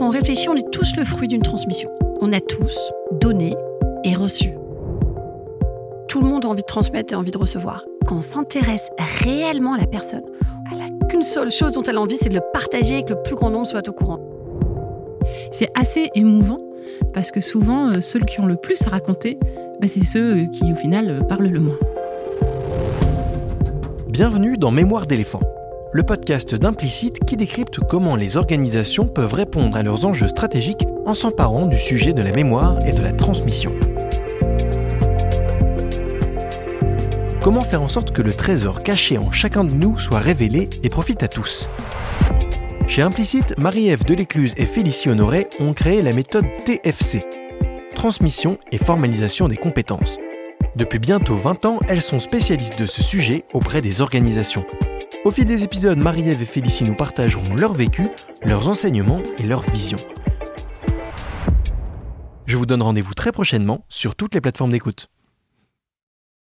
Quand on réfléchit, on est tous le fruit d'une transmission. On a tous donné et reçu. Tout le monde a envie de transmettre et envie de recevoir. Quand on s'intéresse réellement à la personne, elle n'a qu'une seule chose dont elle a envie, c'est de le partager et que le plus grand nombre soit au courant. C'est assez émouvant parce que souvent, euh, ceux qui ont le plus à raconter, bah, c'est ceux qui, au final, euh, parlent le moins. Bienvenue dans Mémoire d'éléphant, le podcast d'Implicite qui décrypte comment les organisations peuvent répondre à leurs enjeux stratégiques en s'emparant du sujet de la mémoire et de la transmission. Comment faire en sorte que le trésor caché en chacun de nous soit révélé et profite à tous? Chez Implicite, Marie-Ève Delécluse et Félicie Honoré ont créé la méthode TFC, Transmission et Formalisation des compétences. Depuis bientôt 20 ans, elles sont spécialistes de ce sujet auprès des organisations. Au fil des épisodes, Marie-Ève et Félicie nous partageront leur vécu, leurs enseignements et leurs visions. Je vous donne rendez-vous très prochainement sur toutes les plateformes d'écoute.